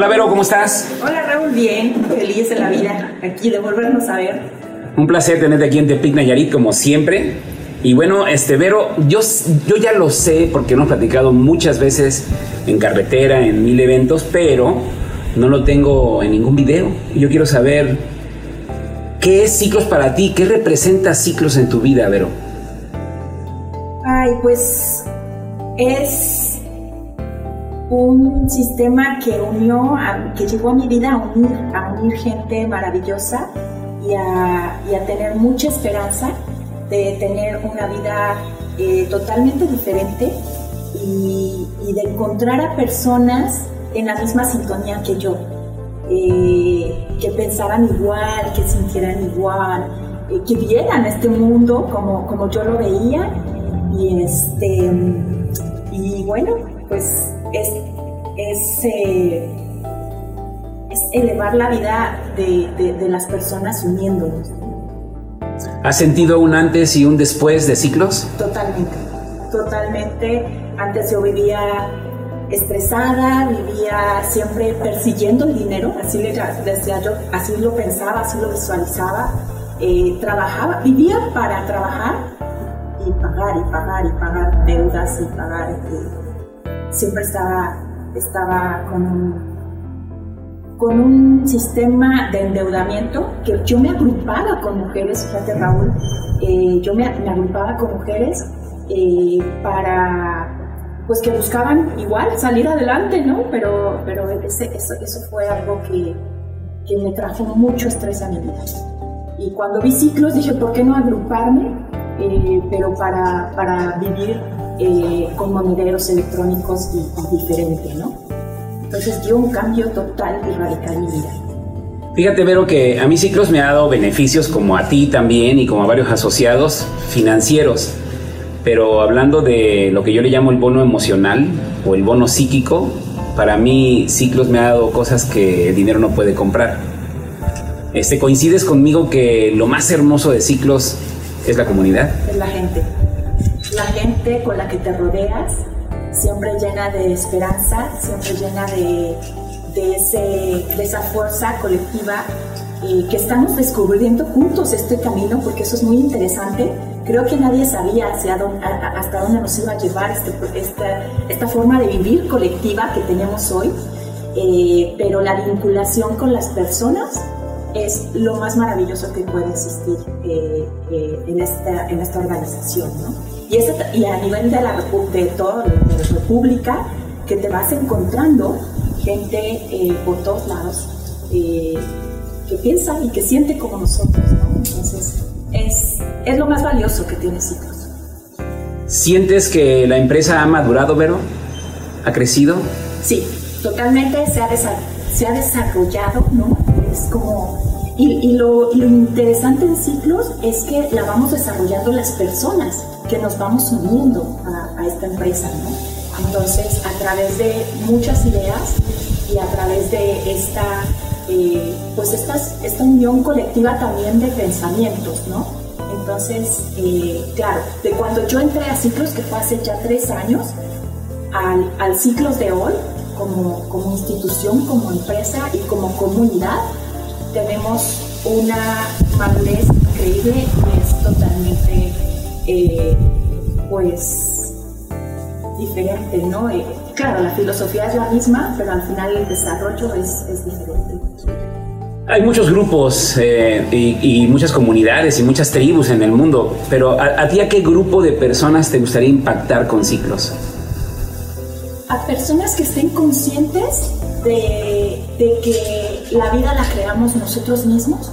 Hola Vero, ¿cómo estás? Hola Raúl, bien, feliz de la vida, aquí de volvernos a ver. Un placer tenerte aquí en Tepic Nayarit, como siempre. Y bueno, este Vero, yo, yo ya lo sé porque hemos platicado muchas veces en carretera, en mil eventos, pero no lo tengo en ningún video. Yo quiero saber qué es ciclos para ti, qué representa ciclos en tu vida, Vero. Ay, pues es un sistema que unió, que llegó a mi vida a unir, a unir gente maravillosa y a, tener mucha esperanza de tener una vida eh, totalmente diferente y, de encontrar a personas en la misma sintonía que yo, eh, que pensaran igual, que sintieran igual, eh, que vieran este mundo como, como yo lo veía. Y este y bueno pues es, eh, es, elevar la vida de, las personas uniéndonos. ¿Has sentido un antes y un después de ciclos? Totalmente, totalmente. Antes yo vivía estresada, vivía siempre persiguiendo el dinero, así le decía yo, así lo pensaba, así lo visualizaba. Eh, trabajaba, vivía para trabajar y pagar y pagar y pagar deudas y pagar. Eh, siempre estaba, estaba con un con un sistema de endeudamiento que yo me agrupaba con mujeres, fíjate Raúl, eh, yo me, agrupaba con mujeres eh, para pues que buscaban igual salir adelante, ¿no? Pero, pero eso, eso, fue algo que, que, me trajo mucho estrés a mi vida. Y cuando vi ciclos dije, ¿por qué no agruparme? Eh, pero para, para vivir eh, con monederos electrónicos y, diferente, ¿no? Entonces dio un cambio total y radical en mi vida. Fíjate, Vero, que a mí Ciclos me ha dado beneficios como a ti también y como a varios asociados financieros. Pero hablando de lo que yo le llamo el bono emocional o el bono psíquico, para mí Ciclos me ha dado cosas que el dinero no puede comprar. Este, ¿Coincides conmigo que lo más hermoso de Ciclos es la comunidad? Es la gente la gente con la que te rodeas, siempre llena de esperanza, siempre llena de, ese, de esa fuerza colectiva y que estamos descubriendo juntos este camino, porque eso es muy interesante. Creo que nadie sabía hacia dónde, hasta dónde nos iba a llevar este, esta, esta forma de vivir colectiva que tenemos hoy, eh, pero la vinculación con las personas es lo más maravilloso que puede existir eh, eh, en, esta, en esta organización. ¿no? Y, a nivel de, la, de toda la República, que te vas encontrando gente eh, por todos lados eh, que piensa y que siente como nosotros, ¿no? Entonces, es, es lo más valioso que tiene Ciclos. ¿Sientes que la empresa ha madurado, Vero? ¿Ha crecido? Sí, totalmente se ha, se ha desarrollado, ¿no? Es como y, lo, lo, interesante en ciclos es que la vamos desarrollando las personas que nos vamos uniendo a, esta empresa, ¿no? Entonces, a través de muchas ideas y a través de esta, eh, pues esta unión colectiva también de pensamientos, ¿no? Entonces, eh, claro, de cuando yo entré a ciclos, que fue hace ya tres años, al, al ciclos de hoy, como, como institución, como empresa y como comunidad, tenemos una madurez increíble y es totalmente, eh, pues, diferente, ¿no? Eh, claro, la filosofía es la misma, pero al final el desarrollo es, diferente. Hay muchos grupos eh, y, muchas comunidades y muchas tribus en el mundo, pero ¿a, ¿a, ti a qué grupo de personas te gustaría impactar con ciclos? A personas que estén conscientes de, que la vida la creamos nosotros mismos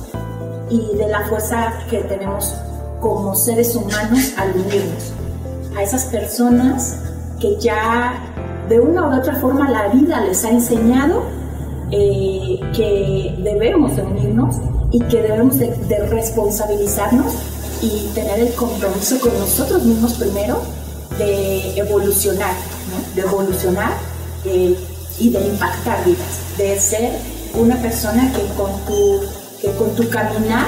y de la fuerza que tenemos como seres humanos al unirnos. A esas personas que ya de una u otra forma la vida les ha enseñado eh, que debemos de unirnos y que debemos de, responsabilizarnos y tener el compromiso con nosotros mismos primero de evolucionar, de evolucionar eh, y de impactar vidas, de ser una persona que con tu, que con tu caminar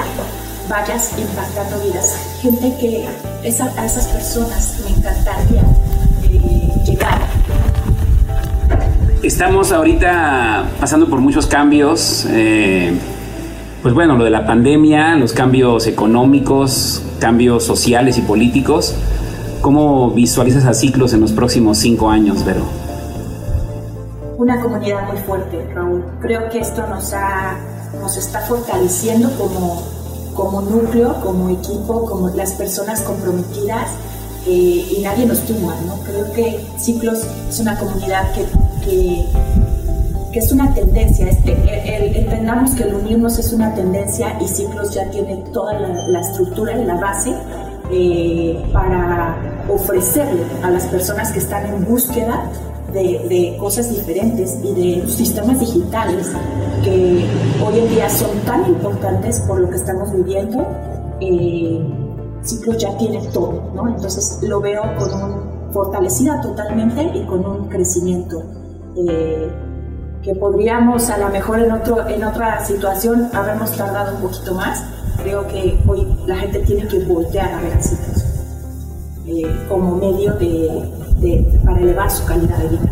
vayas impactando vidas. Gente que esa, a esas personas me encantaría eh, llegar. estamos ahorita pasando por muchos cambios. Eh, pues bueno, lo de la pandemia, los cambios económicos, cambios sociales y políticos. ¿Cómo visualizas a ciclos en los próximos cinco años, Vero? Una comunidad muy fuerte, Raúl. Creo que esto nos, ha, nos está fortaleciendo como, como núcleo, como equipo, como las personas comprometidas eh, y nadie nos tumba, ¿no? Creo que Ciclos es una comunidad que, que es una tendencia, este, entendamos que el unirnos es una tendencia y Ciclos ya tiene toda la, estructura y la base eh, para ofrecerle a las personas que están en búsqueda de, cosas diferentes y de sistemas digitales que hoy en día son tan importantes por lo que estamos viviendo. Eh, Ciclos ya tiene todo, ¿no? Entonces lo veo con un fortalecida totalmente y con un crecimiento. Eh, que podríamos a lo mejor en, otro, en otra situación habernos tardado un poquito más. Creo que hoy la gente tiene que voltear a ver a Citrus eh, como medio de, para elevar su calidad de vida.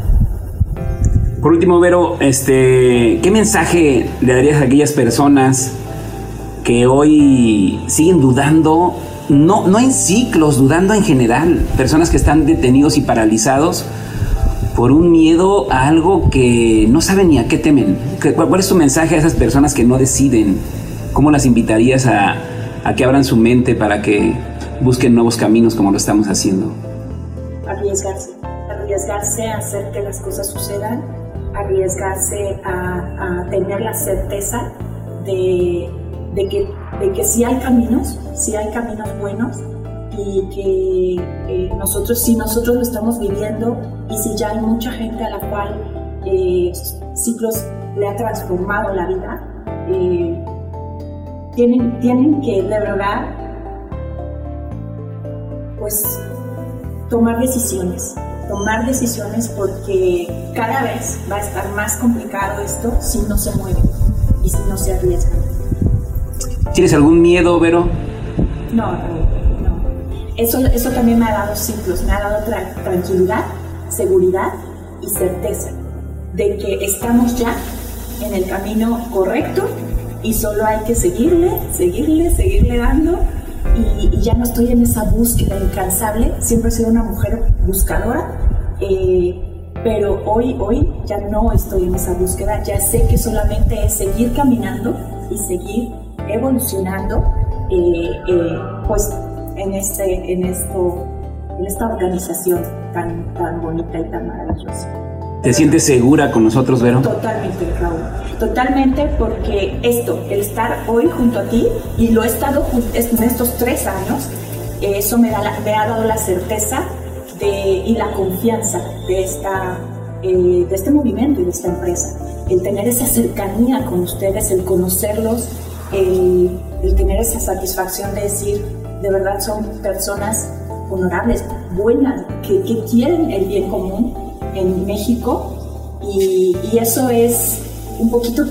Por último, Vero, este, ¿qué mensaje le darías a aquellas personas que hoy siguen dudando, no, no en ciclos, dudando en general, personas que están detenidos y paralizados por un miedo a algo que no saben ni a qué temen. ¿Cuál es tu mensaje a esas personas que no deciden? ¿Cómo las invitarías a, que abran su mente para que busquen nuevos caminos como lo estamos haciendo? Arriesgarse, arriesgarse a hacer que las cosas sucedan, arriesgarse a, tener la certeza de, que, de si hay caminos, si hay caminos buenos, y que eh, nosotros, si nosotros lo estamos viviendo y si ya hay mucha gente a la cual eh, ciclos le ha transformado la vida, eh, tienen, tienen que de verdad pues tomar decisiones, tomar decisiones porque cada vez va a estar más complicado esto si no se mueven y si no se arriesgan. ¿Tienes algún miedo, Vero? No, no eso, eso también me ha dado ciclos, me ha dado tranquilidad, seguridad y certeza de que estamos ya en el camino correcto y solo hay que seguirle, seguirle, seguirle dando y, ya no estoy en esa búsqueda incansable, siempre he sido una mujer buscadora, eh, pero hoy, hoy ya no estoy en esa búsqueda, ya sé que solamente es seguir caminando y seguir evolucionando, eh, eh, pues en, este, en, esto, en esta organización tan, tan bonita y tan maravillosa. ¿Te sientes segura con nosotros, Vero? Totalmente, Raúl. Totalmente porque esto, el estar hoy junto a ti, y lo he estado en estos tres años, eso me, da me ha dado la certeza de, y la confianza de, esta, eh, de este movimiento y de esta empresa. El tener esa cercanía con ustedes, el conocerlos, el, el tener esa satisfacción de decir, de verdad son personas honorables, buenas, que, quieren el bien común en México y, eso es un poquito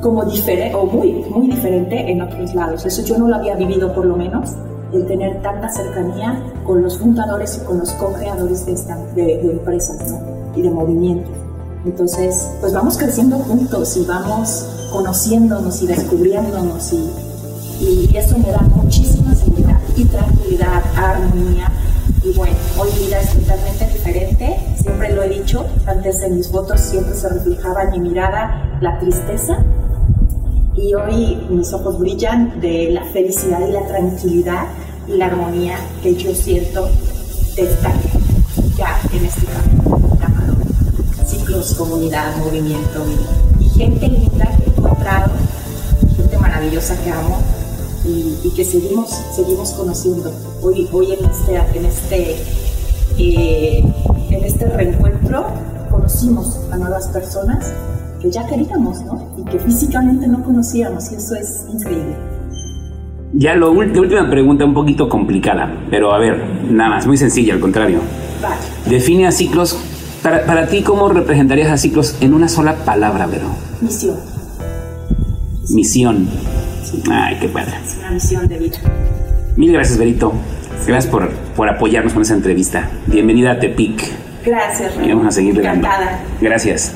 como diferente o muy, muy diferente en otros lados. Eso yo no lo había vivido por lo menos, el tener tanta cercanía con los fundadores y con los co-creadores de, de, empresas y de movimientos. Entonces, pues vamos creciendo juntos y vamos conociéndonos y descubriéndonos y, y eso me da muchísima seguridad y tranquilidad, armonía. Y bueno, hoy mi vida es totalmente diferente, siempre lo he dicho, antes en mis fotos siempre se reflejaba en mi mirada la tristeza y hoy mis ojos brillan de la felicidad y la tranquilidad y la armonía que yo siento de estar ya en este camino llamado ciclos, comunidad, movimiento y, gente linda que he encontrado, gente maravillosa que amo y, que seguimos, seguimos conociendo. Hoy, hoy en este, en este, eh, en este reencuentro conocimos a nuevas personas que ya queríamos, ¿no? Y que físicamente no conocíamos, y eso es increíble. Ya lo, la última pregunta, un poquito complicada, pero a ver, nada más, muy sencilla, al contrario. Vale. Define a ciclos. Para, para ti, ¿cómo representarías a ciclos en una sola palabra, Vero? Misión. Misión. Ay, qué padre. Es una misión de vida. Mil gracias, Berito. Gracias por, por apoyarnos con esa entrevista. Bienvenida a Tepic. Gracias, Y vamos a seguir Encantada. Gracias.